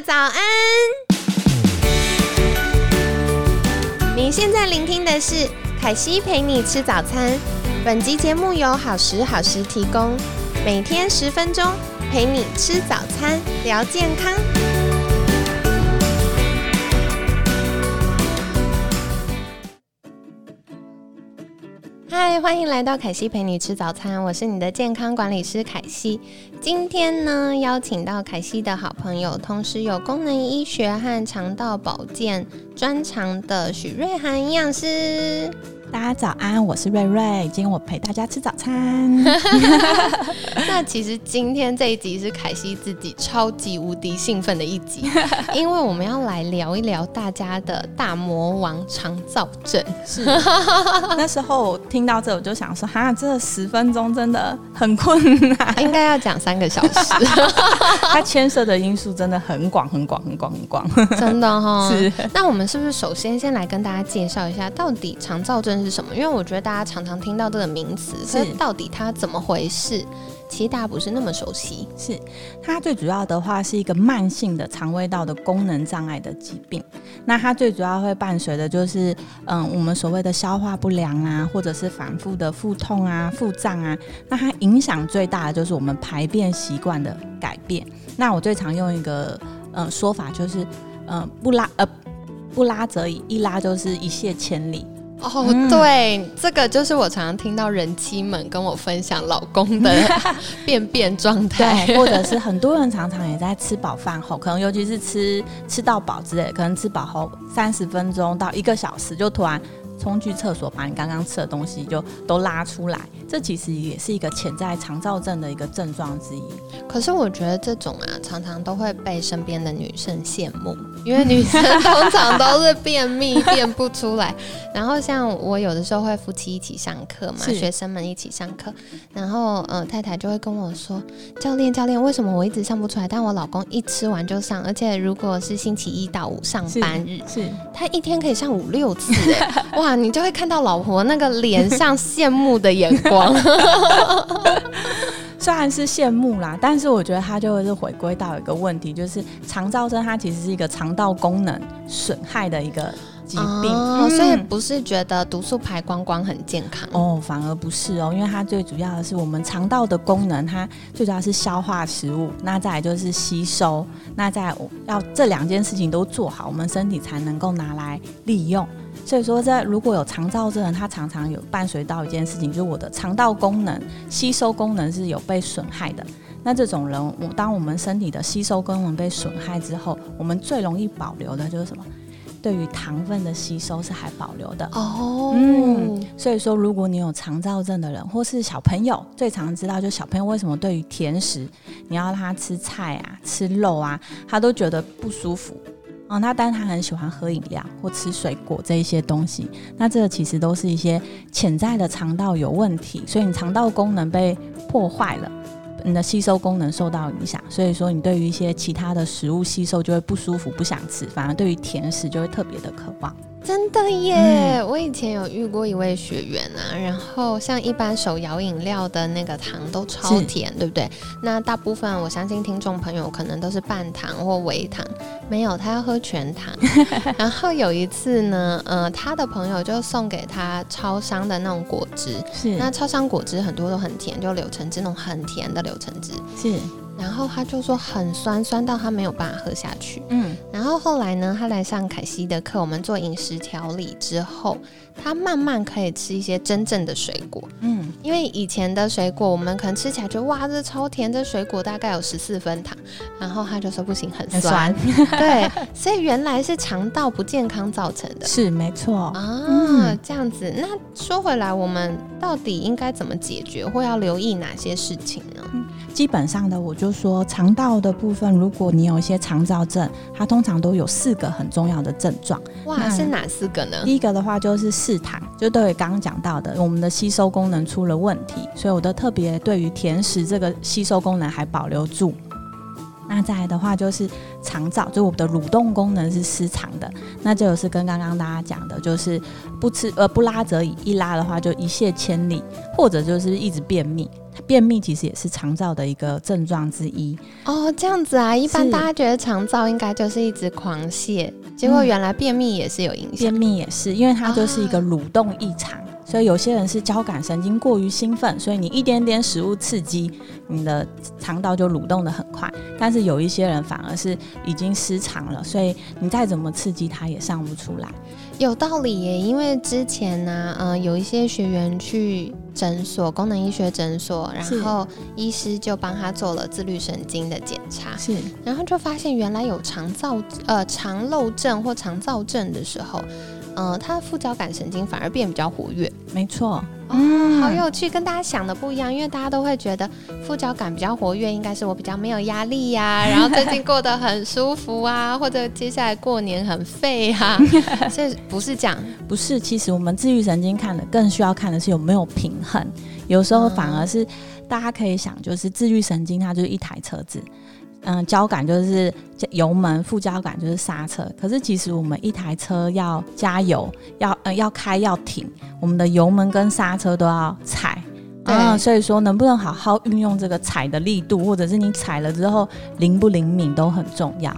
早安！你现在聆听的是凯西陪你吃早餐。本集节目由好时好时提供，每天十分钟陪你吃早餐，聊健康。嗨，欢迎来到凯西陪你吃早餐，我是你的健康管理师凯西。今天呢，邀请到凯西的好朋友，同时有功能医学和肠道保健专长的许瑞涵营养师。大家早安，我是瑞瑞，今天我陪大家吃早餐。那其实今天这一集是凯西自己超级无敌兴奋的一集，因为我们要来聊一聊大家的大魔王肠燥症。是，那时候我听到这，我就想说，哈，这十分钟真的很困难，应该要讲三个小时。它牵涉的因素真的很广，很广，很广，很广。真的哈。是。那我们是不是首先先来跟大家介绍一下，到底肠燥症？是什么？因为我觉得大家常常听到这个名词，是到底它怎么回事？其实大家不是那么熟悉。是它最主要的话是一个慢性的肠胃道的功能障碍的疾病。那它最主要会伴随的就是，嗯，我们所谓的消化不良啊，或者是反复的腹痛啊、腹胀啊。那它影响最大的就是我们排便习惯的改变。那我最常用一个嗯说法就是，嗯，不拉呃不拉则已，一拉就是一泻千里。哦，对，这个就是我常常听到人妻们跟我分享老公的 便便状态，或者是很多人常常也在吃饱饭后，可能尤其是吃吃到饱之类，可能吃饱后三十分钟到一个小时就突然。冲去厕所，把你刚刚吃的东西就都拉出来，这其实也是一个潜在肠燥症的一个症状之一。可是我觉得这种啊，常常都会被身边的女生羡慕，因为女生通常都是便秘便不出来。然后像我有的时候会夫妻一起上课嘛，学生们一起上课，然后呃太太就会跟我说：“教练教练，为什么我一直上不出来？但我老公一吃完就上，而且如果是星期一到五上班日，是他一天可以上五六次，哇！”你就会看到老婆那个脸上 羡慕的眼光，虽然是羡慕啦，但是我觉得它就是回归到一个问题，就是肠噪声它其实是一个肠道功能损害的一个疾病，所以不是觉得毒素排光光很健康哦，反而不是哦，因为它最主要的是我们肠道的功能，它最主要是消化食物，那再来就是吸收，那在要这两件事情都做好，我们身体才能够拿来利用。所以说，在如果有肠燥症，他常常有伴随到一件事情，就是我的肠道功能、吸收功能是有被损害的。那这种人，我当我们身体的吸收功能被损害之后，我们最容易保留的就是什么？对于糖分的吸收是还保留的哦。嗯，所以说，如果你有肠燥症的人，或是小朋友，最常知道，就小朋友为什么对于甜食，你要他吃菜啊、吃肉啊，他都觉得不舒服。哦，那但是他很喜欢喝饮料或吃水果这一些东西，那这个其实都是一些潜在的肠道有问题，所以你肠道功能被破坏了，你的吸收功能受到影响，所以说你对于一些其他的食物吸收就会不舒服，不想吃，反而对于甜食就会特别的渴望。真的耶！我以前有遇过一位学员啊，然后像一般手摇饮料的那个糖都超甜，对不对？那大部分我相信听众朋友可能都是半糖或微糖，没有他要喝全糖。然后有一次呢，呃，他的朋友就送给他超商的那种果汁，是那超商果汁很多都很甜，就柳橙汁那种很甜的柳橙汁，是。然后他就说很酸，酸到他没有办法喝下去。嗯，然后后来呢，他来上凯西的课，我们做饮食调理之后，他慢慢可以吃一些真正的水果。嗯，因为以前的水果，我们可能吃起来就哇，这超甜，这水果大概有十四分糖。然后他就说不行，很酸。对，所以原来是肠道不健康造成的。是没错啊，这样子。那说回来，我们到底应该怎么解决，或要留意哪些事情呢？基本上的，我就说肠道的部分，如果你有一些肠燥症，它通常都有四个很重要的症状。哇，是哪四个呢？第一个的话就是嗜糖，就对于刚刚讲到的，我们的吸收功能出了问题，所以我的特别对于甜食这个吸收功能还保留住。那再来的话就是肠燥，就我们的蠕动功能是失常的，那就是跟刚刚大家讲的，就是不吃呃不拉则已，一拉的话就一泻千里，或者就是一直便秘。便秘其实也是肠燥的一个症状之一。哦，这样子啊，一般大家觉得肠燥应该就是一直狂泻，结果原来便秘也是有影响。便秘也是，因为它就是一个蠕动异常。所以有些人是交感神经过于兴奋，所以你一点点食物刺激，你的肠道就蠕动的很快。但是有一些人反而是已经失常了，所以你再怎么刺激它也上不出来。有道理耶，因为之前呢，嗯，有一些学员去诊所，功能医学诊所，然后医师就帮他做了自律神经的检查，是，然后就发现原来有肠燥呃肠漏症或肠燥症的时候。嗯，他的副交感神经反而变比较活跃，没错，嗯，好有趣，跟大家想的不一样，因为大家都会觉得副交感比较活跃，应该是我比较没有压力呀，然后最近过得很舒服啊，或者接下来过年很废啊，所以不是这样，不是，其实我们自愈神经看的更需要看的是有没有平衡，有时候反而是大家可以想，就是自愈神经它就是一台车子。嗯，交感就是油门，副交感就是刹车。可是其实我们一台车要加油，要呃要开要停，我们的油门跟刹车都要踩。嗯，所以说能不能好好运用这个踩的力度，或者是你踩了之后灵不灵敏都很重要。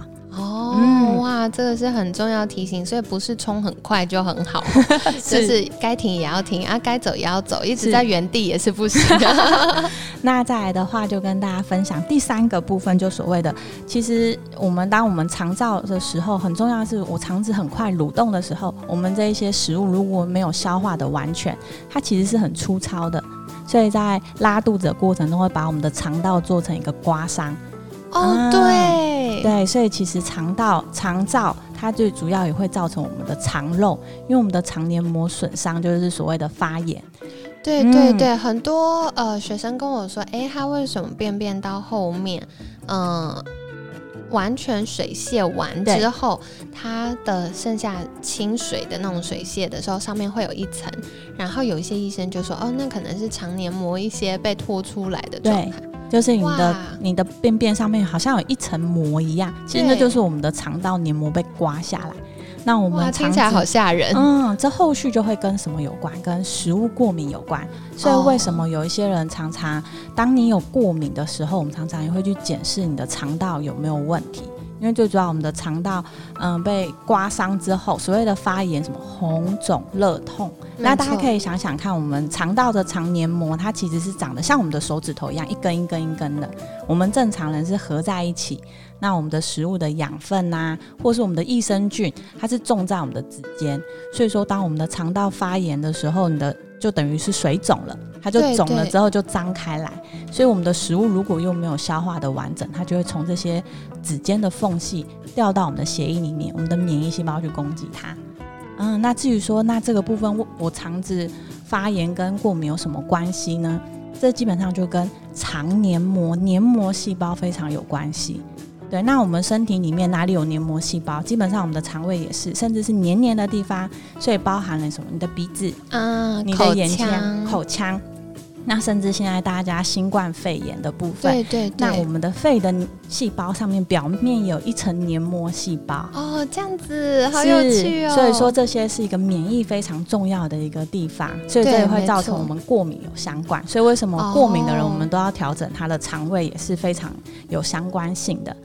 哦，哇，这个是很重要提醒，所以不是冲很快就很好，就是该停也要停啊，该走也要走，一直在原地也是不行的。那再来的话，就跟大家分享第三个部分，就所谓的，其实我们当我们肠燥的时候，很重要的是，我肠子很快蠕动的时候，我们这一些食物如果没有消化的完全，它其实是很粗糙的，所以在拉肚子的过程中，会把我们的肠道做成一个刮伤。哦，对对，所以其实肠道肠燥它最主要也会造成我们的肠漏，因为我们的肠黏膜损伤就是所谓的发炎。对对对，很多呃学生跟我说，哎，他为什么便便到后面，嗯，完全水泄完之后，他的剩下清水的那种水泄的时候，上面会有一层，然后有一些医生就说，哦，那可能是肠黏膜一些被拖出来的状态。就是你的你的便便上面好像有一层膜一样，其实那就是我们的肠道黏膜被刮下来。那我们听起来好吓人。嗯，这后续就会跟什么有关？跟食物过敏有关。所以为什么有一些人常常，当你有过敏的时候，我们常常也会去检视你的肠道有没有问题。因为最主要，我们的肠道，嗯，被刮伤之后，所谓的发炎，什么红肿、热痛，那大家可以想想看，我们肠道的肠黏膜，它其实是长得像我们的手指头一样，一根一根一根的。我们正常人是合在一起。那我们的食物的养分呐，或是我们的益生菌，它是种在我们的指尖。所以说，当我们的肠道发炎的时候，你的就等于是水肿了，它就肿了之后就张开来。所以我们的食物如果又没有消化的完整，它就会从这些指尖的缝隙掉到我们的血液里面，我们的免疫细胞去攻击它。嗯，那至于说，那这个部分我我肠子发炎跟过敏有什么关系呢？这基本上就跟肠黏膜黏膜细胞非常有关系。对，那我们身体里面哪里有黏膜细胞？基本上我们的肠胃也是，甚至是黏黏的地方，所以包含了什么？你的鼻子嗯，你的眼腔、口腔，那甚至现在大家新冠肺炎的部分，对对对，那我们的肺的细胞上面表面有一层黏膜细胞。哦，这样子好有趣哦。所以说这些是一个免疫非常重要的一个地方，所以这也会造成我们过敏有相关。所以为什么过敏的人，我们都要调整他的肠胃，也是非常有相关性的。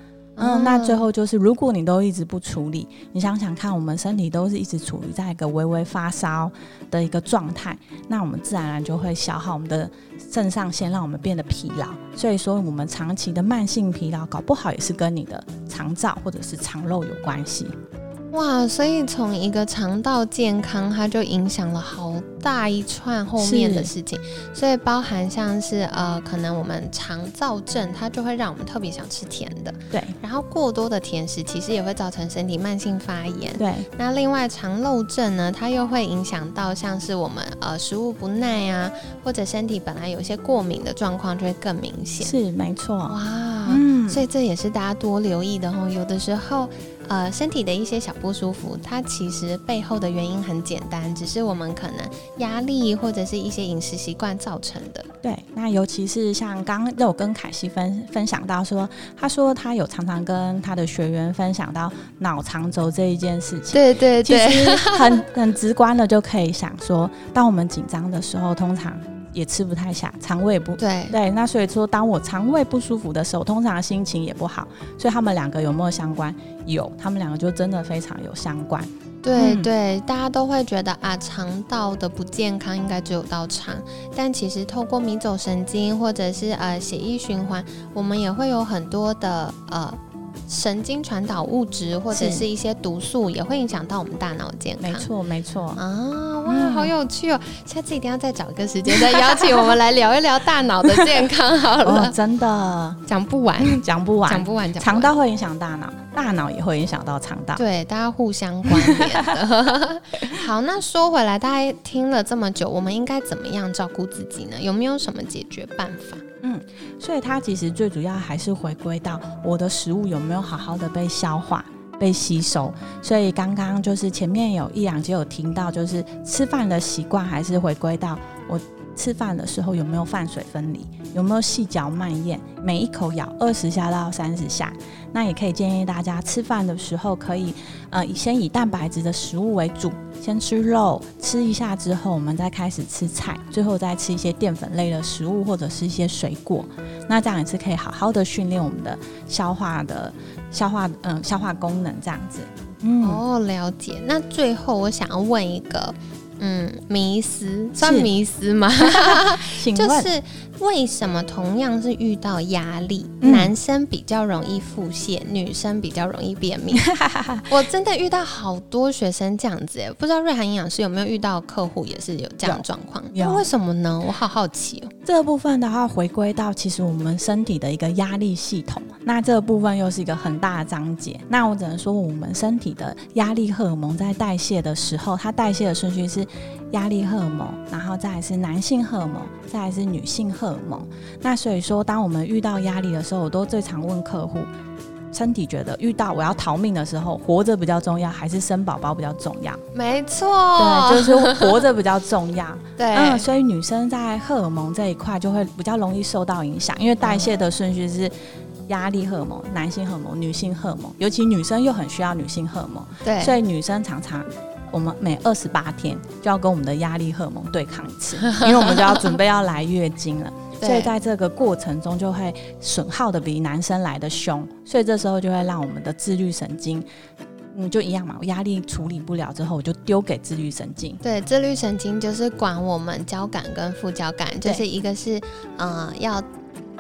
嗯，那最后就是，如果你都一直不处理，你想想看，我们身体都是一直处于在一个微微发烧的一个状态，那我们自然而然就会消耗我们的肾上腺，让我们变得疲劳。所以说，我们长期的慢性疲劳，搞不好也是跟你的肠燥或者是肠漏有关系。哇，所以从一个肠道健康，它就影响了好大一串后面的事情，所以包含像是呃，可能我们肠燥症，它就会让我们特别想吃甜的，对。然后过多的甜食其实也会造成身体慢性发炎，对。那另外肠漏症呢，它又会影响到像是我们呃食物不耐啊，或者身体本来有些过敏的状况就会更明显，是没错。哇，嗯，所以这也是大家多留意的哦，有的时候。呃，身体的一些小不舒服，它其实背后的原因很简单，只是我们可能压力或者是一些饮食习惯造成的。对，那尤其是像刚刚有跟凯西分分享到说，他说他有常常跟他的学员分享到脑肠轴这一件事情。对对对，很很直观的就可以想说，当我们紧张的时候，通常也吃不太下，肠胃不对对。那所以说，当我肠胃不舒服的时候，通常心情也不好。所以他们两个有没有相关？有，他们两个就真的非常有相关。对对，大家都会觉得啊，肠道的不健康应该只有到肠，但其实透过迷走神经或者是呃血液循环，我们也会有很多的呃。神经传导物质或者是一些毒素也会影响到我们大脑健康。没错，没错啊！哇，好有趣哦！下次一定要再找一个时间再邀请我们来聊一聊大脑的健康好了。真的 讲不完，讲不完，讲不完。肠道会影响大脑，大脑也会影响到肠道。对，大家互相关联的。好，那说回来，大家听了这么久，我们应该怎么样照顾自己呢？有没有什么解决办法？嗯，所以它其实最主要还是回归到我的食物有没有好好的被消化、被吸收。所以刚刚就是前面有一两集有听到，就是吃饭的习惯还是回归到我吃饭的时候有没有饭水分离，有没有细嚼慢咽，每一口咬二十下到三十下。那也可以建议大家吃饭的时候可以，呃，先以蛋白质的食物为主。先吃肉，吃一下之后，我们再开始吃菜，最后再吃一些淀粉类的食物或者是一些水果。那这样也是可以好好的训练我们的消化的消化，嗯，消化功能这样子。嗯哦，了解。那最后我想要问一个，嗯，迷思算迷思吗？就是为什么同样是遇到压力，男生比较容易腹泻，女生比较容易便秘？我真的遇到好多学生这样子，哎，不知道瑞涵营养师有没有遇到客户也是有这样状况？那为什么呢？我好好奇哦。这个部分的话，回归到其实我们身体的一个压力系统，那这个部分又是一个很大的章节。那我只能说，我们身体的压力荷尔蒙在代谢的时候，它代谢的顺序是。压力荷尔蒙，然后再是男性荷尔蒙，再是女性荷尔蒙。那所以说，当我们遇到压力的时候，我都最常问客户：身体觉得遇到我要逃命的时候，活着比较重要，还是生宝宝比较重要？没错，对，就是活着比较重要。对，嗯，所以女生在荷尔蒙这一块就会比较容易受到影响，因为代谢的顺序是压力荷尔蒙、男性荷尔蒙、女性荷尔蒙，尤其女生又很需要女性荷尔蒙。对，所以女生常常。我们每二十八天就要跟我们的压力荷尔蒙对抗一次，因为我们就要准备要来月经了，所以在这个过程中就会损耗的比男生来的凶，所以这时候就会让我们的自律神经，嗯，就一样嘛，我压力处理不了之后，我就丢给自律神经。对，自律神经就是管我们交感跟副交感，就是一个是呃要。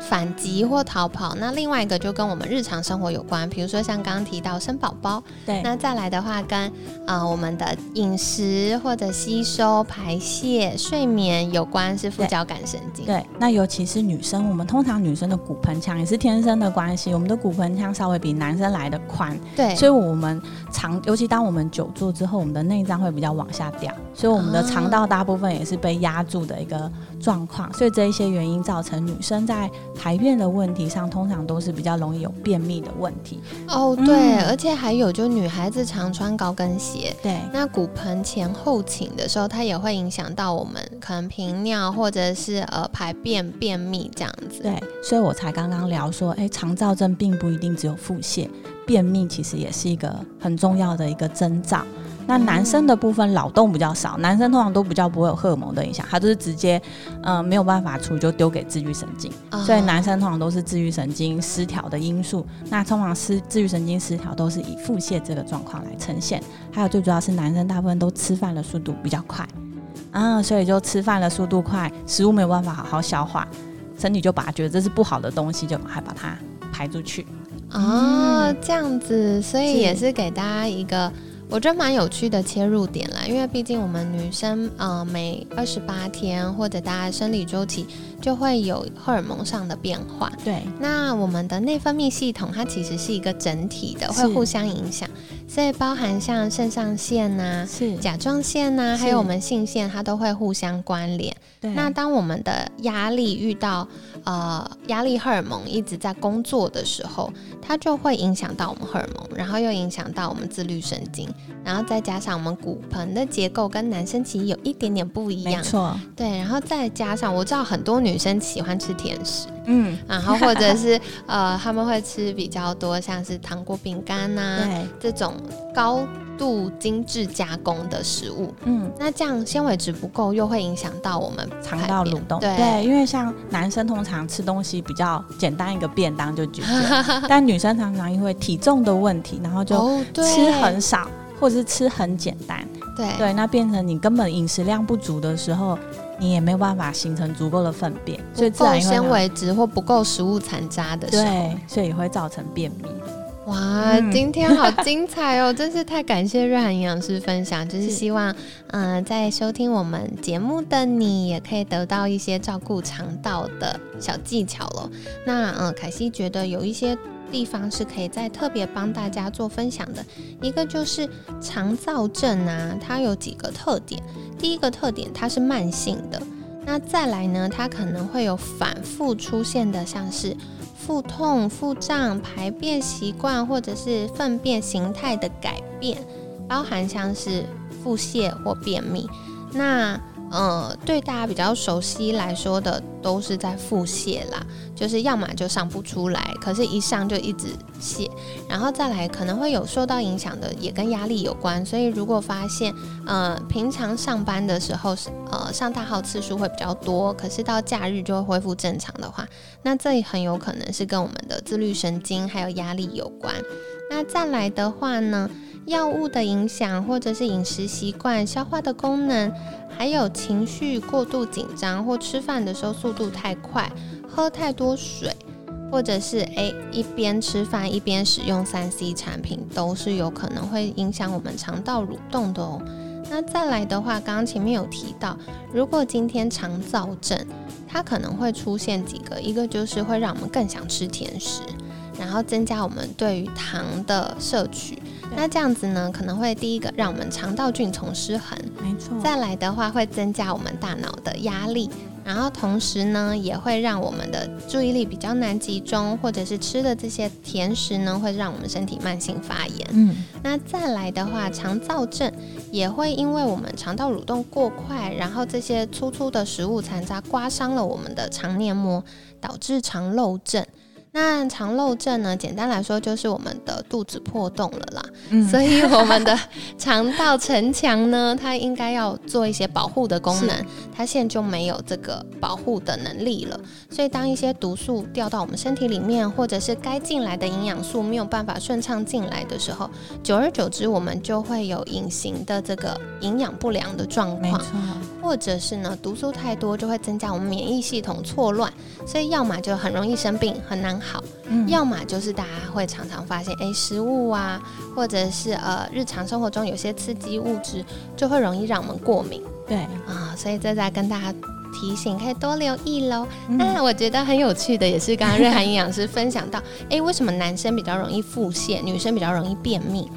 反击或逃跑，那另外一个就跟我们日常生活有关，比如说像刚刚提到生宝宝，对，那再来的话跟啊我们的饮食或者吸收、排泄、睡眠有关，是副交感神经。对，那尤其是女生，我们通常女生的骨盆腔也是天生的关系，我们的骨盆腔稍微比男生来的宽，对，所以我们肠，尤其当我们久坐之后，我们的内脏会比较往下掉，所以我们的肠道大部分也是被压住的一个状况，所以这一些原因造成女生在排便的问题上，通常都是比较容易有便秘的问题。哦，对，而且还有，就女孩子常穿高跟鞋，对，那骨盆前后倾的时候，它也会影响到我们可能频尿或者是呃排便便秘这样子。对，所以我才刚刚聊说，哎，肠燥症并不一定只有腹泻，便秘其实也是一个很重要的一个征兆。那男生的部分脑动比较少，男生通常都比较不会有荷尔蒙的影响，他就是直接，嗯，没有办法处理就丢给自律神经，所以男生通常都是自律神经失调的因素。那通常失自律神经失调都是以腹泻这个状况来呈现，还有最主要是男生大部分都吃饭的速度比较快，啊，所以就吃饭的速度快，食物没有办法好好消化，身体就把它觉得这是不好的东西，就还把它排出去。哦，这样子，所以也是给大家一个。我觉得蛮有趣的切入点啦，因为毕竟我们女生，呃，每二十八天或者大家生理周期就会有荷尔蒙上的变化。对，那我们的内分泌系统它其实是一个整体的，会互相影响，所以包含像肾上腺呐、是。甲状腺呐，还有我们性腺，它都会互相关联。对。那当我们的压力遇到呃压力荷尔蒙一直在工作的时候，它就会影响到我们荷尔蒙，然后又影响到我们自律神经，然后再加上我们骨盆的结构跟男生其实有一点点不一样，没错，对，然后再加上我知道很多女生喜欢吃甜食，嗯，然后或者是 呃他们会吃比较多像是糖果、饼干呐，这种高。度精致加工的食物。嗯，那这样纤维质不够，又会影响到我们肠道蠕动。对，因为像男生通常吃东西比较简单，一个便当就解决，但女生常常因为体重的问题，然后就吃很少，或者是吃很简单。对对，那变成你根本饮食量不足的时候。你也没有办法形成足够的粪便，所以不够纤维质或不够食物残渣的时候，对，所以会造成便秘。哇，今天好精彩哦！真是太感谢瑞涵营养师分享，就是希望，嗯，在收听我们节目的你也可以得到一些照顾肠道的小技巧了。那，嗯，凯西觉得有一些。地方是可以再特别帮大家做分享的，一个就是肠燥症啊，它有几个特点。第一个特点，它是慢性的。那再来呢，它可能会有反复出现的，像是腹痛、腹胀、排便习惯或者是粪便形态的改变，包含像是腹泻或便秘。那呃，对大家比较熟悉来说的，都是在腹泻啦，就是要么就上不出来，可是一上就一直泻，然后再来可能会有受到影响的，也跟压力有关。所以如果发现，呃，平常上班的时候是呃上大号次数会比较多，可是到假日就会恢复正常的话，那这很有可能是跟我们的自律神经还有压力有关。那再来的话呢，药物的影响，或者是饮食习惯、消化的功能。还有情绪过度紧张，或吃饭的时候速度太快，喝太多水，或者是诶一边吃饭一边使用三 C 产品，都是有可能会影响我们肠道蠕动的哦。那再来的话，刚刚前面有提到，如果今天肠燥症，它可能会出现几个，一个就是会让我们更想吃甜食，然后增加我们对于糖的摄取。那这样子呢，可能会第一个让我们肠道菌丛失衡，没错。再来的话，会增加我们大脑的压力，然后同时呢，也会让我们的注意力比较难集中，或者是吃的这些甜食呢，会让我们身体慢性发炎。嗯。那再来的话，肠燥症也会因为我们肠道蠕动过快，然后这些粗粗的食物残渣刮伤了我们的肠黏膜，导致肠漏症。那肠漏症呢？简单来说，就是我们的肚子破洞了啦。嗯，所以我们的肠道城墙呢，它应该要做一些保护的功能，它现在就没有这个保护的能力了。所以，当一些毒素掉到我们身体里面，或者是该进来的营养素没有办法顺畅进来的时候，久而久之，我们就会有隐形的这个营养不良的状况。或者是呢，毒素太多就会增加我们免疫系统错乱，所以要么就很容易生病，很难。好，要么就是大家会常常发现，哎，食物啊，或者是呃，日常生活中有些刺激物质，就会容易让我们过敏。对啊，所以这在跟大家提醒，可以多留意喽。那我觉得很有趣的，也是刚刚瑞涵营养师分享到，哎，为什么男生比较容易腹泻，女生比较容易便秘？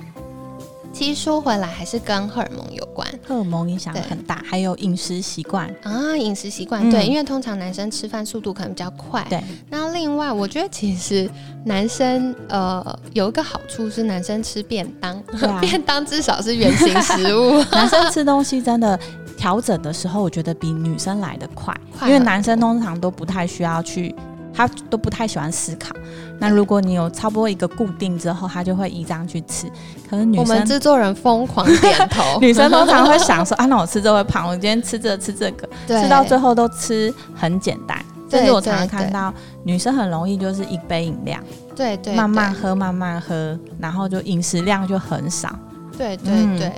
其实说回来，还是跟荷尔蒙有关，荷尔蒙影响很大，还有饮食习惯。啊，饮食习惯对，因为通常男生吃饭速度可能比较快，对。那另外，我觉得其实男生呃有一个好处是，男生吃便当，便当至少是原形食物，男生吃东西真的调整的时候，我觉得比女生来的快，因为男生通常都不太需要去。他都不太喜欢思考。那如果你有差不多一个固定之后，他就会依章去吃。可是女生，我们制作人疯狂点头。女生通常会想说：“啊，那我吃这会胖，我今天吃这吃这个，吃到最后都吃很简单。”甚至我常常看到女生很容易就是一杯饮料，对对，慢慢喝慢慢喝，然后就饮食量就很少。对对对。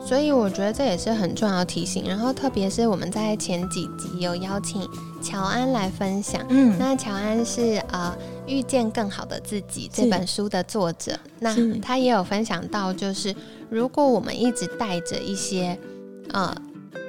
所以我觉得这也是很重要的提醒。然后特别是我们在前几集有邀请乔安来分享，嗯，那乔安是呃《遇见更好的自己》这本书的作者，那他也有分享到，就是如果我们一直带着一些呃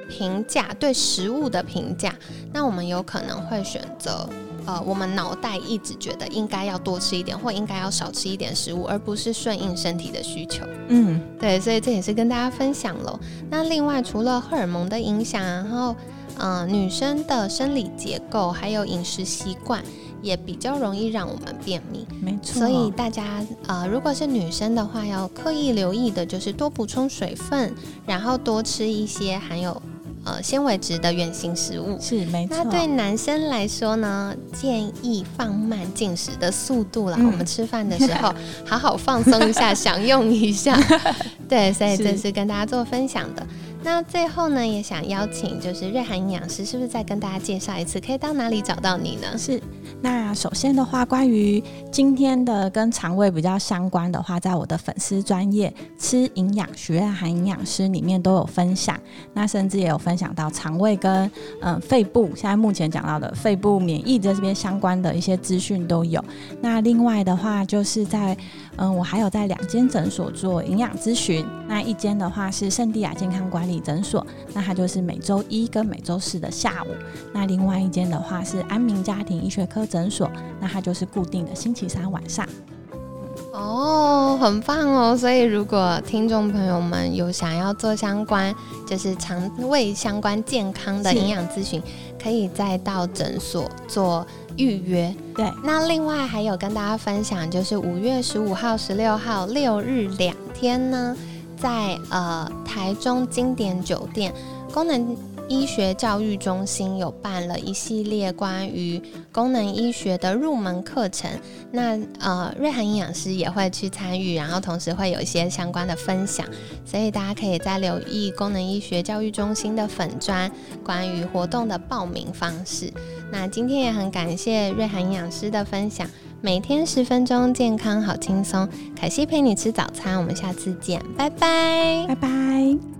评价对食物的评价，那我们有可能会选择。呃，我们脑袋一直觉得应该要多吃一点，或应该要少吃一点食物，而不是顺应身体的需求。嗯，对，所以这也是跟大家分享喽。那另外，除了荷尔蒙的影响，然后，嗯，女生的生理结构还有饮食习惯，也比较容易让我们便秘。没错。所以大家，呃，如果是女生的话，要刻意留意的就是多补充水分，然后多吃一些含有。呃纤维质的原型食物。是没错。那对男生来说呢，建议放慢进食的速度了。我们吃饭的时候，好好放松一下，享用一下。对，所以这是跟大家做分享的。那最后呢，也想邀请就是瑞涵营养师，是不是再跟大家介绍一次，可以到哪里找到你呢？是。那首先的话，关于今天的跟肠胃比较相关的话，在我的粉丝专业吃营养学瑞涵营养师里面都有分享。那甚至也有分享到肠胃跟嗯肺部，现在目前讲到的肺部免疫这边相关的一些资讯都有。那另外的话，就是在嗯我还有在两间诊所做营养咨询。那一间的话是圣地亚健康管理诊所，那它就是每周一跟每周四的下午。那另外一间的话是安明家庭医学科诊所，那它就是固定的星期三晚上。哦，很棒哦！所以如果听众朋友们有想要做相关，就是肠胃相关健康的营养咨询，可以再到诊所做预约。对，那另外还有跟大家分享，就是五月十五号、十六号六日两天呢。在呃台中经典酒店功能医学教育中心有办了一系列关于功能医学的入门课程，那呃瑞涵营养师也会去参与，然后同时会有一些相关的分享，所以大家可以再留意功能医学教育中心的粉砖关于活动的报名方式。那今天也很感谢瑞涵营养师的分享。每天十分钟，健康好轻松。凯西陪你吃早餐，我们下次见，拜拜，拜拜。